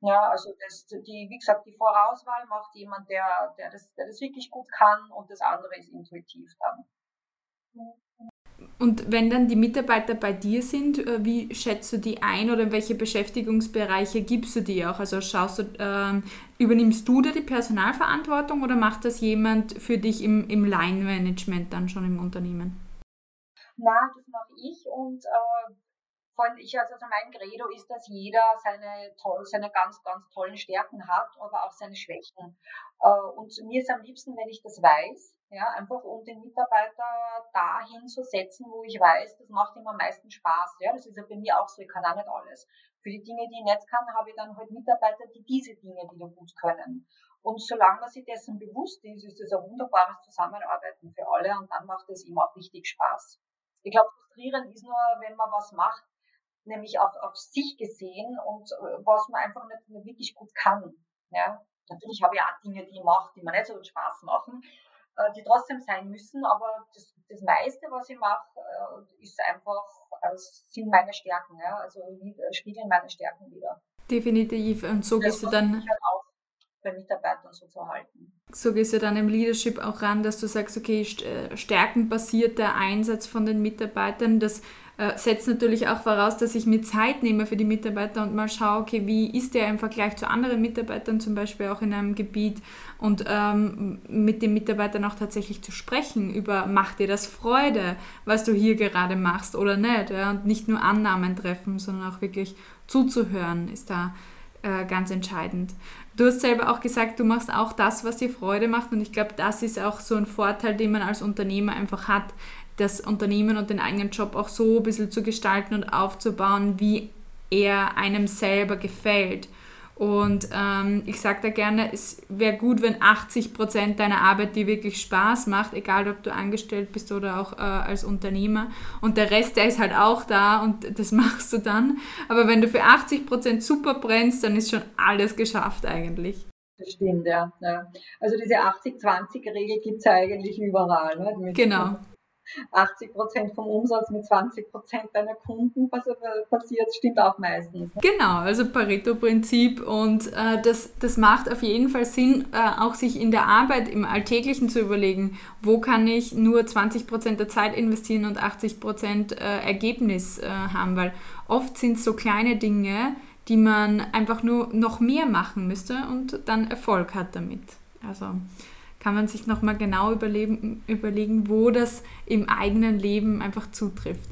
Ja, also das, die, wie gesagt, die Vorauswahl macht jemand, der, der, das, der das wirklich gut kann und das andere ist intuitiv dann.
Und wenn dann die Mitarbeiter bei dir sind, äh, wie schätzt du die ein oder in welche Beschäftigungsbereiche gibst du die auch? Also schaust du, äh, übernimmst du da die Personalverantwortung oder macht das jemand für dich im, im Line-Management dann schon im Unternehmen?
Na, das mache ich und äh, von ich, also mein Credo ist, dass jeder seine toll, seine ganz, ganz tollen Stärken hat, aber auch seine Schwächen. Äh, und mir ist am liebsten, wenn ich das weiß, ja, einfach um den Mitarbeiter dahin zu setzen, wo ich weiß, das macht ihm am meisten Spaß. Ja, das ist ja bei mir auch so, ich kann auch nicht alles. Für die Dinge, die ich nicht kann, habe ich dann halt Mitarbeiter, die diese Dinge wieder gut können. Und solange man sich dessen bewusst ist, ist das ein wunderbares Zusammenarbeiten für alle und dann macht es ihm auch richtig Spaß. Ich glaube, frustrierend ist nur, wenn man was macht, nämlich auf, auf sich gesehen und äh, was man einfach nicht, wirklich gut kann. Ja? Natürlich habe ich auch Dinge, die ich mache, die mir nicht so Spaß machen. Äh, die trotzdem sein müssen, aber das, das meiste, was ich mache, äh, ist einfach, äh, sind meine Stärken, ja, also spiegeln meine Stärken wieder.
Definitiv. Und so gehst du dann.
Halt auch bei Mitarbeitern so zu halten.
So gehst du dann im Leadership auch ran, dass du sagst, okay, stärkenbasierter Einsatz von den Mitarbeitern, das äh, setzt natürlich auch voraus, dass ich mir Zeit nehme für die Mitarbeiter und mal schaue, okay, wie ist der im Vergleich zu anderen Mitarbeitern, zum Beispiel auch in einem Gebiet und ähm, mit den Mitarbeitern auch tatsächlich zu sprechen über, macht dir das Freude, was du hier gerade machst oder nicht, ja? und nicht nur Annahmen treffen, sondern auch wirklich zuzuhören, ist da äh, ganz entscheidend. Du hast selber auch gesagt, du machst auch das, was dir Freude macht und ich glaube, das ist auch so ein Vorteil, den man als Unternehmer einfach hat, das Unternehmen und den eigenen Job auch so ein bisschen zu gestalten und aufzubauen, wie er einem selber gefällt. Und ähm, ich sage da gerne, es wäre gut, wenn 80 Prozent deiner Arbeit dir wirklich Spaß macht, egal ob du angestellt bist oder auch äh, als Unternehmer. Und der Rest, der ist halt auch da und das <laughs> machst du dann. Aber wenn du für 80 Prozent super brennst, dann ist schon alles geschafft eigentlich.
Das stimmt, ja. ja. Also diese 80-20-Regel gibt es ja eigentlich überall.
Ne? Genau.
80 Prozent vom Umsatz mit 20 Prozent deiner Kunden passiert, stimmt auch meistens.
Genau, also Pareto-Prinzip und äh, das, das macht auf jeden Fall Sinn, äh, auch sich in der Arbeit, im Alltäglichen zu überlegen, wo kann ich nur 20 Prozent der Zeit investieren und 80 Prozent äh, Ergebnis äh, haben, weil oft sind so kleine Dinge, die man einfach nur noch mehr machen müsste und dann Erfolg hat damit. Also kann man sich nochmal genau überlegen, überlegen, wo das im eigenen Leben einfach zutrifft.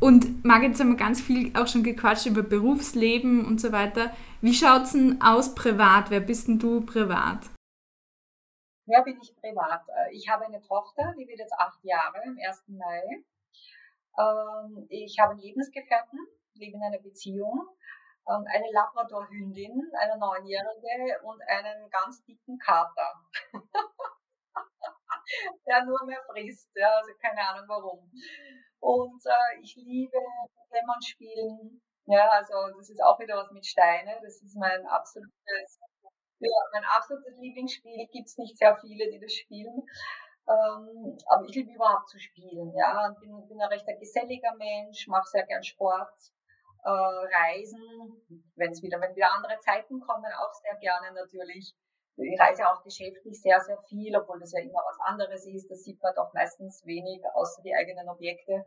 Und Margit, jetzt haben wir ganz viel auch schon gequatscht über Berufsleben und so weiter. Wie schaut es denn aus privat? Wer bist denn du privat?
Wer bin ich privat? Äh, ich habe eine Tochter, die wird jetzt acht Jahre im 1. Mai. Ähm, ich habe einen Lebensgefährten, lebe in einer Beziehung eine Labrador-Hündin, eine Neunjährige und einen ganz dicken Kater. <laughs> der nur mehr frisst, ja, also keine Ahnung warum. Und äh, ich liebe Pokémon spielen. Ja, also das ist auch wieder was mit Steine. Das ist mein absolutes, ja, mein absolutes Lieblingsspiel. Gibt es nicht sehr viele, die das spielen. Ähm, aber ich liebe überhaupt zu spielen. Ja, bin, bin ein recht geselliger Mensch, mache sehr gern Sport äh, Reisen, wenn es wieder, wenn wieder andere Zeiten kommen, auch sehr gerne natürlich. Ich reise auch geschäftlich sehr, sehr viel, obwohl das ja immer was anderes ist. Das sieht man doch meistens wenig, außer die eigenen Objekte.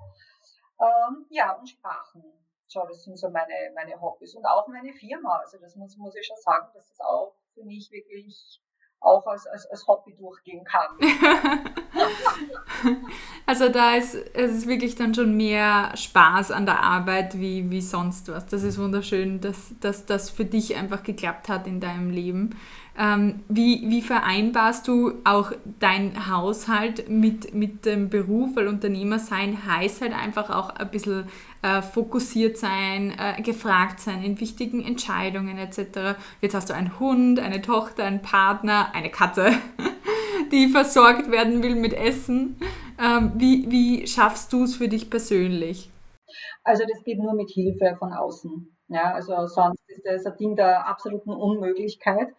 Ähm, ja, und Sprachen. Schau, das sind so meine, meine Hobbys und auch meine Firma. Also das muss, muss ich schon sagen, dass das auch für mich wirklich auch als, als, als Hobby durchgehen kann. <laughs> <laughs>
also da ist es ist wirklich dann schon mehr Spaß an der Arbeit wie, wie sonst was. Das ist wunderschön, dass, dass das für dich einfach geklappt hat in deinem Leben. Ähm, wie, wie vereinbarst du auch dein Haushalt mit, mit dem Beruf? Weil Unternehmer sein heißt halt einfach auch ein bisschen äh, fokussiert sein, äh, gefragt sein in wichtigen Entscheidungen etc. Jetzt hast du einen Hund, eine Tochter, einen Partner, eine Katze, <laughs> <laughs> die versorgt werden will mit Essen. Ähm, wie, wie schaffst du es für dich persönlich?
Also das geht nur mit Hilfe von außen. Ja, also sonst ist das ein Ding der absoluten Unmöglichkeit.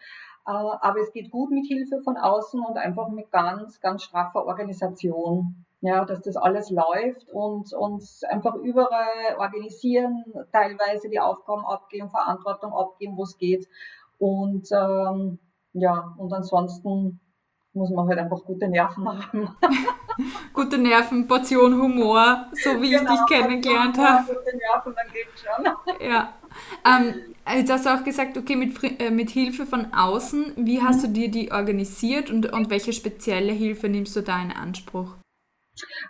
Äh, aber es geht gut mit Hilfe von außen und einfach mit ganz, ganz straffer Organisation. Ja, dass das alles läuft und uns einfach überall organisieren, teilweise die Aufgaben abgeben, Verantwortung abgeben, wo es geht. Und ähm, ja, und ansonsten muss man halt einfach gute Nerven haben. <laughs>
gute Nerven, Portion Humor, so wie genau, ich dich kennengelernt habe. Gute Nerven, dann geht's schon. <laughs> ja. Ähm, jetzt hast du auch gesagt, okay, mit, äh, mit Hilfe von außen, wie hast du dir die organisiert und, und welche spezielle Hilfe nimmst du da in Anspruch?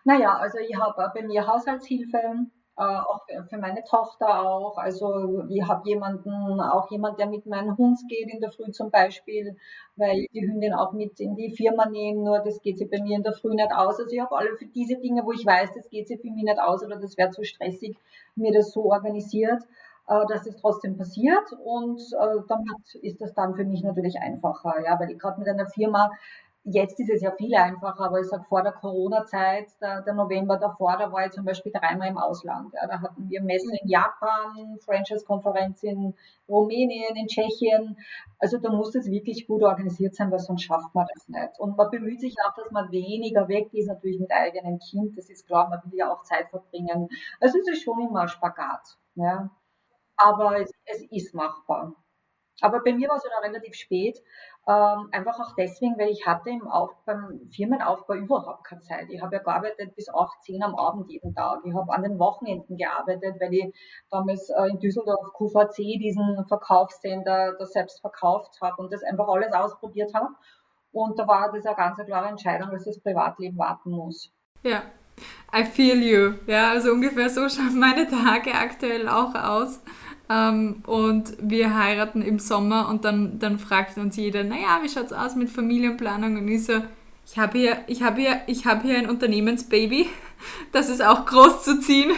Naja, also ich habe bei mir Haushaltshilfe, äh, auch für meine Tochter auch. Also ich habe jemanden, auch jemand, der mit meinem Hund geht in der Früh zum Beispiel, weil die Hündin auch mit in die Firma nehme, nur das geht sie bei mir in der Früh nicht aus. Also ich habe alle für diese Dinge, wo ich weiß, das geht sie für mich nicht aus oder das wäre zu stressig, mir das so organisiert äh, dass es trotzdem passiert und äh, damit ist das dann für mich natürlich einfacher, ja, weil ich gerade mit einer Firma Jetzt ist es ja viel einfacher, aber ich sage vor der Corona-Zeit, der, der, November davor, da war ich zum Beispiel dreimal im Ausland. Ja, da hatten wir Messen in Japan, Franchise-Konferenz in Rumänien, in Tschechien. Also da muss es wirklich gut organisiert sein, weil sonst schafft man das nicht. Und man bemüht sich auch, dass man weniger weg ist, natürlich mit eigenem Kind. Das ist klar, man will ja auch Zeit verbringen. Also es ist schon immer Spagat. Ja. Aber es, es ist machbar. Aber bei mir war es ja relativ spät, ähm, einfach auch deswegen, weil ich hatte im Auf, beim Firmenaufbau überhaupt keine Zeit. Ich habe ja gearbeitet bis 8, 10 am Abend jeden Tag. Ich habe an den Wochenenden gearbeitet, weil ich damals äh, in Düsseldorf QVC diesen Verkaufssender da selbst verkauft habe und das einfach alles ausprobiert habe. Und da war das eine ganz klare Entscheidung, dass das Privatleben warten muss.
Ja, I feel you. Ja, also ungefähr so <laughs> schauen meine Tage aktuell auch aus. Ähm, und wir heiraten im Sommer und dann, dann fragt uns jeder, naja, wie schaut es aus mit Familienplanung? Und ich so, ich habe hier, ich habe hier, ich habe hier ein Unternehmensbaby, <laughs> das ist auch groß zu ziehen.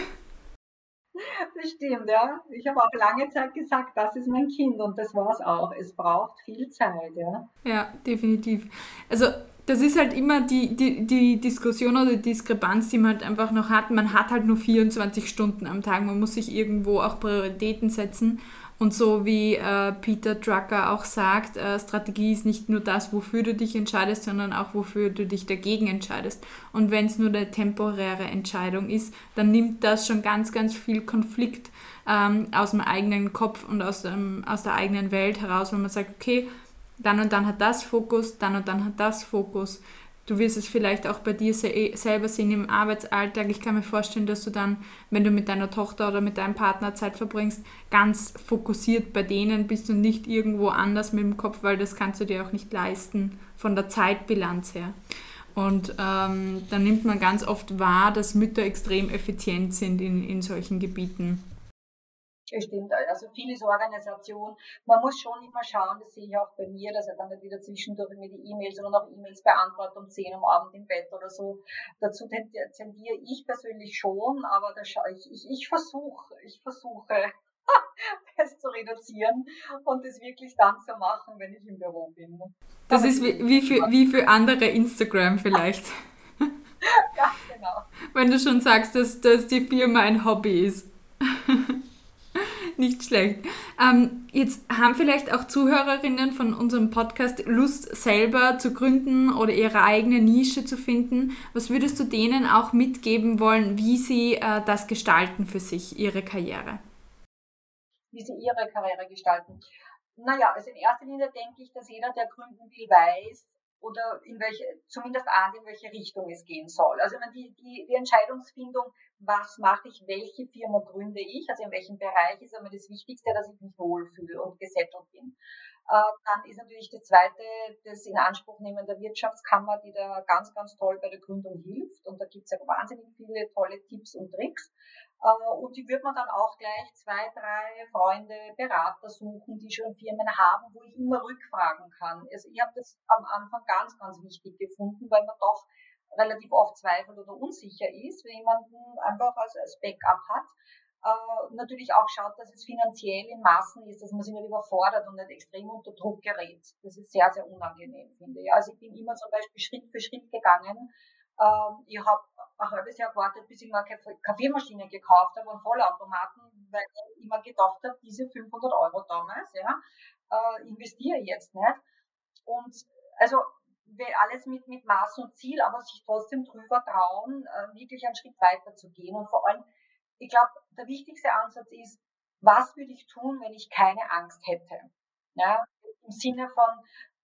Das stimmt, ja. Ich habe auch lange Zeit gesagt, das ist mein Kind und das war es auch. Es braucht viel Zeit, ja.
Ja, definitiv. Also das ist halt immer die, die, die Diskussion oder die Diskrepanz, die man halt einfach noch hat. Man hat halt nur 24 Stunden am Tag. Man muss sich irgendwo auch Prioritäten setzen. Und so wie äh, Peter Drucker auch sagt, äh, Strategie ist nicht nur das, wofür du dich entscheidest, sondern auch wofür du dich dagegen entscheidest. Und wenn es nur eine temporäre Entscheidung ist, dann nimmt das schon ganz, ganz viel Konflikt ähm, aus dem eigenen Kopf und aus, dem, aus der eigenen Welt heraus, wenn man sagt, okay, dann und dann hat das Fokus, dann und dann hat das Fokus. Du wirst es vielleicht auch bei dir selber sehen im Arbeitsalltag. Ich kann mir vorstellen, dass du dann, wenn du mit deiner Tochter oder mit deinem Partner Zeit verbringst, ganz fokussiert bei denen bist und nicht irgendwo anders mit dem Kopf, weil das kannst du dir auch nicht leisten von der Zeitbilanz her. Und ähm, dann nimmt man ganz oft wahr, dass Mütter extrem effizient sind in, in solchen Gebieten.
Stimmt, also viel ist Organisation. Man muss schon immer schauen, das sehe ich auch bei mir, dass er dann nicht wieder zwischendurch mir die E-Mails oder noch E-Mails beantwortet um 10 am Abend im Bett oder so. Dazu tendiere ich persönlich schon, aber da schaue ich, ich, ich versuche, ich versuche, <laughs> das zu reduzieren und das wirklich dann zu machen, wenn ich im Büro bin.
Das aber ist wie, wie, für, wie für andere Instagram vielleicht. <laughs> <laughs>
ja, genau.
Wenn du schon sagst, dass, dass die Firma ein Hobby ist. Nicht schlecht. Ähm, jetzt haben vielleicht auch Zuhörerinnen von unserem Podcast Lust, selber zu gründen oder ihre eigene Nische zu finden. Was würdest du denen auch mitgeben wollen, wie sie äh, das gestalten für sich, ihre Karriere?
Wie sie ihre Karriere gestalten. Naja, also in erster Linie denke ich, dass jeder, der gründen will, weiß, oder in welche, zumindest ahnt, in welche Richtung es gehen soll. Also die, die, die Entscheidungsfindung, was mache ich, welche Firma gründe ich, also in welchem Bereich ist einmal das Wichtigste, dass ich mich wohlfühle und gesettelt bin. Äh, dann ist natürlich das zweite, das Inanspruchnehmen der Wirtschaftskammer, die da ganz, ganz toll bei der Gründung hilft. Und da gibt es ja wahnsinnig viele tolle Tipps und Tricks. Äh, und die wird man dann auch gleich zwei, drei Freunde, Berater suchen, die schon Firmen haben, wo ich immer rückfragen kann. Also ich habe das am Anfang ganz, ganz wichtig gefunden, weil man doch relativ oft zweifelt oder unsicher ist, wenn jemanden einfach als, als Backup hat. Äh, natürlich auch schaut, dass es finanziell in Maßen ist, dass man sich nicht überfordert und nicht extrem unter Druck gerät. Das ist sehr, sehr unangenehm, finde ich. Also ich bin immer zum Beispiel Schritt für Schritt gegangen. Ähm, ich habe ein halbes Jahr gewartet, bis ich mal eine Kaffeemaschine gekauft habe, einen Vollautomaten, weil ich immer gedacht habe, diese 500 Euro damals, ja, äh, investiere jetzt nicht. Und also alles mit, mit Maß und Ziel, aber sich trotzdem drüber trauen, äh, wirklich einen Schritt weiter zu gehen. Und vor allem, ich glaube, der wichtigste Ansatz ist, was würde ich tun, wenn ich keine Angst hätte? Ja, Im Sinne von,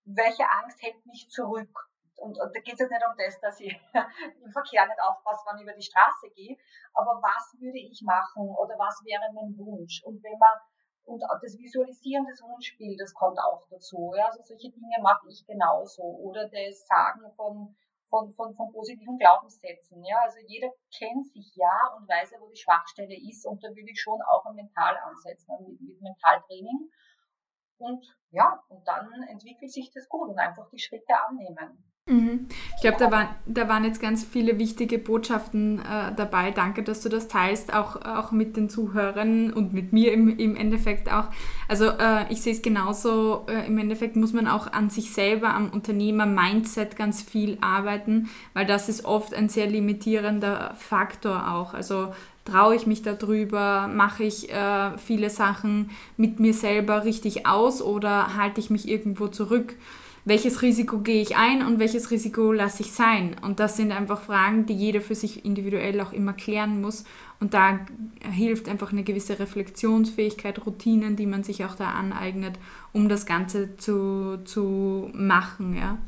welche Angst hält mich zurück? Und, und da geht es jetzt nicht um das, dass ich <laughs> im Verkehr nicht aufpasse, wann ich über die Straße gehe, aber was würde ich machen oder was wäre mein Wunsch? Und wenn man und das Visualisieren des Wunschbildes das kommt auch dazu. Ja? Also solche Dinge mache ich genauso. Oder das Sagen von, von, von, von positiven Glaubenssätzen. Ja? Also jeder kennt sich ja und weiß ja, wo die Schwachstelle ist. Und da würde ich schon auch mental ansetzen, mit, mit Mentaltraining. Und ja, und dann entwickelt sich das gut und einfach die Schritte annehmen.
Mhm. Ich glaube, da, waren, da waren jetzt ganz viele wichtige Botschaften äh, dabei. Danke, dass du das teilst, auch, auch mit den Zuhörern und mit mir im, im Endeffekt auch. Also äh, ich sehe es genauso, äh, im Endeffekt muss man auch an sich selber, am Unternehmer-Mindset ganz viel arbeiten, weil das ist oft ein sehr limitierender Faktor auch. Also traue ich mich darüber, mache ich äh, viele Sachen mit mir selber richtig aus oder halte ich mich irgendwo zurück? Welches Risiko gehe ich ein und welches Risiko lasse ich sein? Und das sind einfach Fragen, die jeder für sich individuell auch immer klären muss. Und da hilft einfach eine gewisse Reflexionsfähigkeit, Routinen, die man sich auch da aneignet, um das Ganze zu, zu machen. Ja.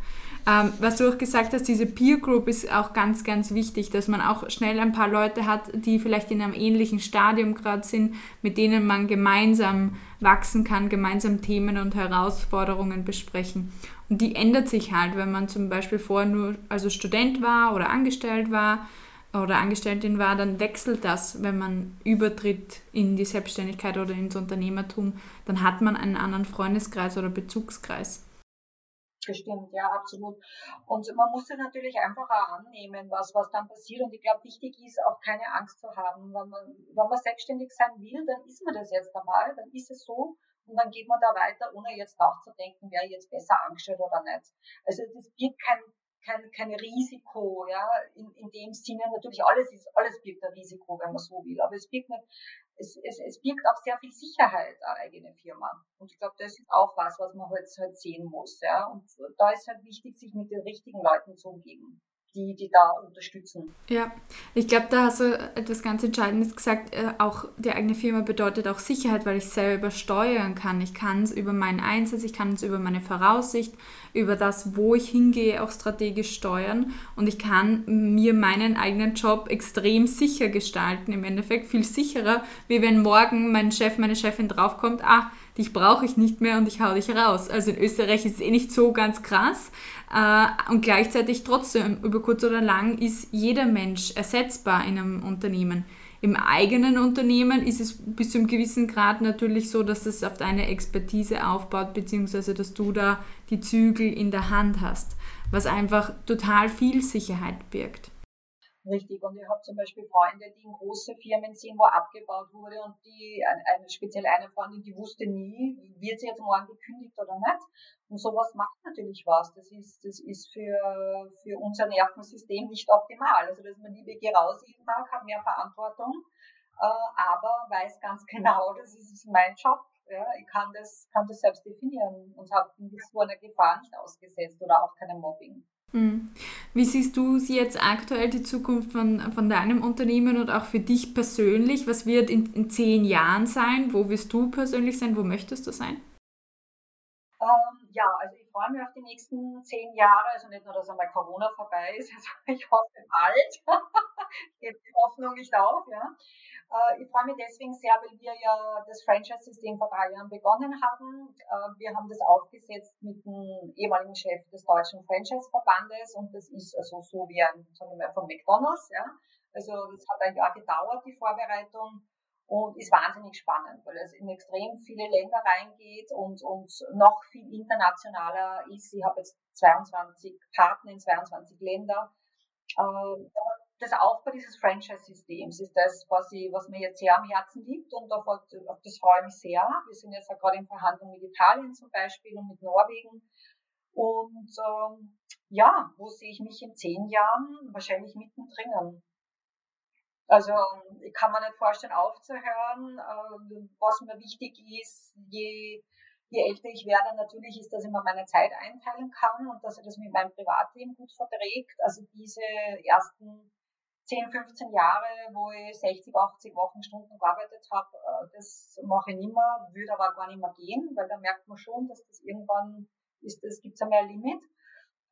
Ähm, was du auch gesagt hast, diese Peer Group ist auch ganz, ganz wichtig, dass man auch schnell ein paar Leute hat, die vielleicht in einem ähnlichen Stadium gerade sind, mit denen man gemeinsam wachsen kann, gemeinsam Themen und Herausforderungen besprechen. Und die ändert sich halt, wenn man zum Beispiel vorher nur also Student war oder angestellt war oder Angestellte war, dann wechselt das, wenn man übertritt in die Selbstständigkeit oder ins Unternehmertum, dann hat man einen anderen Freundeskreis oder Bezugskreis.
Bestimmt, ja, absolut. Und man muss ja natürlich einfach auch annehmen, was, was dann passiert. Und ich glaube, wichtig ist auch keine Angst zu haben. Wenn man, wenn man selbstständig sein will, dann ist man das jetzt einmal, dann ist es so. Und dann geht man da weiter, ohne jetzt nachzudenken, wer jetzt besser angestellt oder nicht. Also das birgt kein, kein, kein Risiko, ja, in, in dem Sinne natürlich alles ist, alles birgt ein Risiko, wenn man so will. Aber es birgt nicht, es, es, es birgt auch sehr viel Sicherheit, eine eigene Firma. Und ich glaube, das ist auch was, was man halt, halt sehen muss, ja. Und da ist halt wichtig, sich mit den richtigen Leuten zu umgeben die, die da unterstützen.
Ja, ich glaube, da hast du etwas ganz Entscheidendes gesagt. Äh, auch die eigene Firma bedeutet auch Sicherheit, weil ich selber steuern kann. Ich kann es über meinen Einsatz, ich kann es über meine Voraussicht, über das, wo ich hingehe, auch strategisch steuern. Und ich kann mir meinen eigenen Job extrem sicher gestalten. Im Endeffekt viel sicherer, wie wenn morgen mein Chef, meine Chefin draufkommt, ah, dich brauche ich nicht mehr und ich hau dich raus. Also in Österreich ist es eh nicht so ganz krass. Äh, und gleichzeitig trotzdem, über kurz oder lang, ist jeder Mensch ersetzbar in einem Unternehmen. Im eigenen Unternehmen ist es bis zu einem gewissen Grad natürlich so, dass es auf deine Expertise aufbaut, beziehungsweise dass du da die Zügel in der Hand hast, was einfach total viel Sicherheit birgt.
Richtig. Und ich habe zum Beispiel Freunde, die in große Firmen sind, wo abgebaut wurde und die, eine, speziell eine Freundin, die wusste nie, wird sie jetzt morgen gekündigt oder nicht. Und sowas macht natürlich was. Das ist, das ist für, für unser Nervensystem nicht optimal. Also, dass man lieber gehe raus jeden Tag, habe mehr Verantwortung, äh, aber weiß ganz <laughs> genau, das ist mein Job. Ja, ich kann das, kann das selbst definieren und habe so einer Gefahr nicht ausgesetzt oder auch keinem Mobbing.
Hm. Wie siehst du jetzt aktuell die Zukunft von, von deinem Unternehmen und auch für dich persönlich? Was wird in, in zehn Jahren sein? Wo wirst du persönlich sein? Wo möchtest du sein?
Ähm, ja, also freue mich auf die nächsten zehn Jahre. Also nicht nur, dass einmal Corona vorbei ist, <laughs> also ich hoffe bald. Geht die Hoffnung nicht auf, ja. Äh, ich freue mich deswegen sehr, weil wir ja das Franchise-System vor drei Jahren begonnen haben. Äh, wir haben das aufgesetzt mit dem ehemaligen Chef des Deutschen Franchise-Verbandes und das ist also so wie ein, sagen wir mal, von McDonalds. Ja. Also das hat ein Jahr gedauert, die Vorbereitung. Und ist wahnsinnig spannend, weil es in extrem viele Länder reingeht und, und noch viel internationaler ist. Ich habe jetzt 22 Partner in 22 Länder. Äh, das Aufbau dieses Franchise-Systems ist das, was, ich, was mir jetzt sehr am Herzen liegt und auf, auf das freue ich mich sehr. Wir sind jetzt gerade in Verhandlungen mit Italien zum Beispiel und mit Norwegen. Und ähm, ja, wo sehe ich mich in zehn Jahren? Wahrscheinlich mittendrin. Also ich kann mir nicht vorstellen, aufzuhören. Äh, was mir wichtig ist, je, je älter ich werde, natürlich ist, dass ich mir meine Zeit einteilen kann und dass ich das mit meinem Privatleben gut verträgt. Also diese ersten 10, 15 Jahre, wo ich 60, 80 Wochenstunden gearbeitet habe, äh, das mache ich nicht mehr, würde aber gar nicht mehr gehen, weil da merkt man schon, dass das irgendwann ist, es gibt ja mehr Limit.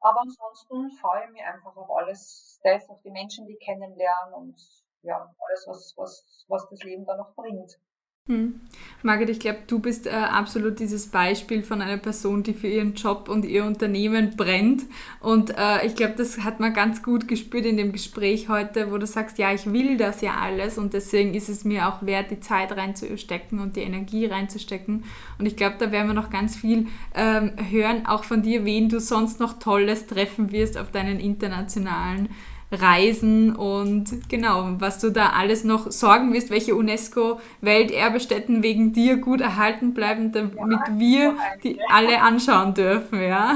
Aber ansonsten freue ich mich einfach auf alles, das, auf die Menschen, die kennenlernen und ja, alles, was, was, was das Leben da noch bringt.
Hm. Margit, ich glaube, du bist äh, absolut dieses Beispiel von einer Person, die für ihren Job und ihr Unternehmen brennt. Und äh, ich glaube, das hat man ganz gut gespürt in dem Gespräch heute, wo du sagst, ja, ich will das ja alles und deswegen ist es mir auch wert, die Zeit reinzustecken und die Energie reinzustecken. Und ich glaube, da werden wir noch ganz viel ähm, hören, auch von dir, wen du sonst noch Tolles treffen wirst auf deinen internationalen Reisen und genau, was du da alles noch sorgen wirst, welche UNESCO-Welterbestätten wegen dir gut erhalten bleiben, damit ja, wir die alle anschauen dürfen, ja.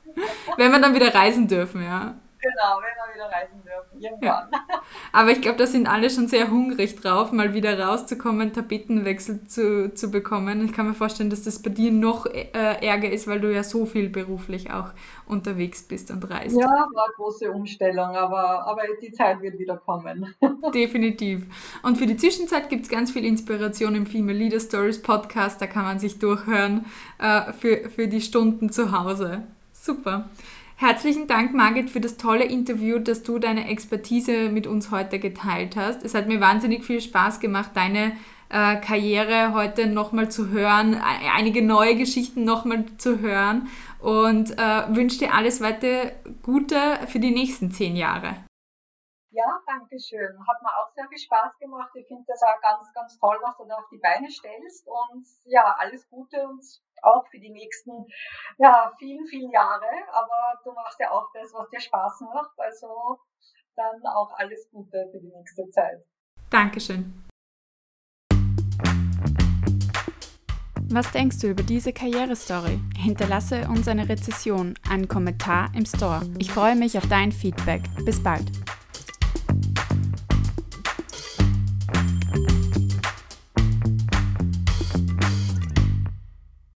<laughs> Wenn wir dann wieder reisen dürfen, ja.
Genau, wenn wir wieder reisen dürfen, irgendwann. Ja. <laughs>
Aber ich glaube, da sind alle schon sehr hungrig drauf, mal wieder rauszukommen, Tapetenwechsel zu, zu bekommen. Ich kann mir vorstellen, dass das bei dir noch äh, ärger ist, weil du ja so viel beruflich auch unterwegs bist und reist.
Ja, war eine große Umstellung, aber, aber die Zeit wird wieder kommen. <laughs>
Definitiv. Und für die Zwischenzeit gibt es ganz viel Inspiration im Female Leader Stories Podcast, da kann man sich durchhören äh, für, für die Stunden zu Hause. Super. Herzlichen Dank, Margit, für das tolle Interview, dass du deine Expertise mit uns heute geteilt hast. Es hat mir wahnsinnig viel Spaß gemacht, deine äh, Karriere heute nochmal zu hören, einige neue Geschichten nochmal zu hören und äh, wünsche dir alles weiter Gute für die nächsten zehn Jahre.
Ja, danke schön. Hat mir auch sehr viel Spaß gemacht. Ich finde das auch ganz, ganz toll, was du da auf die Beine stellst. Und ja, alles Gute und auch für die nächsten ja, vielen, vielen Jahre. Aber du machst ja auch das, was dir Spaß macht. Also dann auch alles Gute für die nächste Zeit.
Dankeschön. Was denkst du über diese Karrierestory? Hinterlasse uns eine Rezession, einen Kommentar im Store. Ich freue mich auf dein Feedback. Bis bald.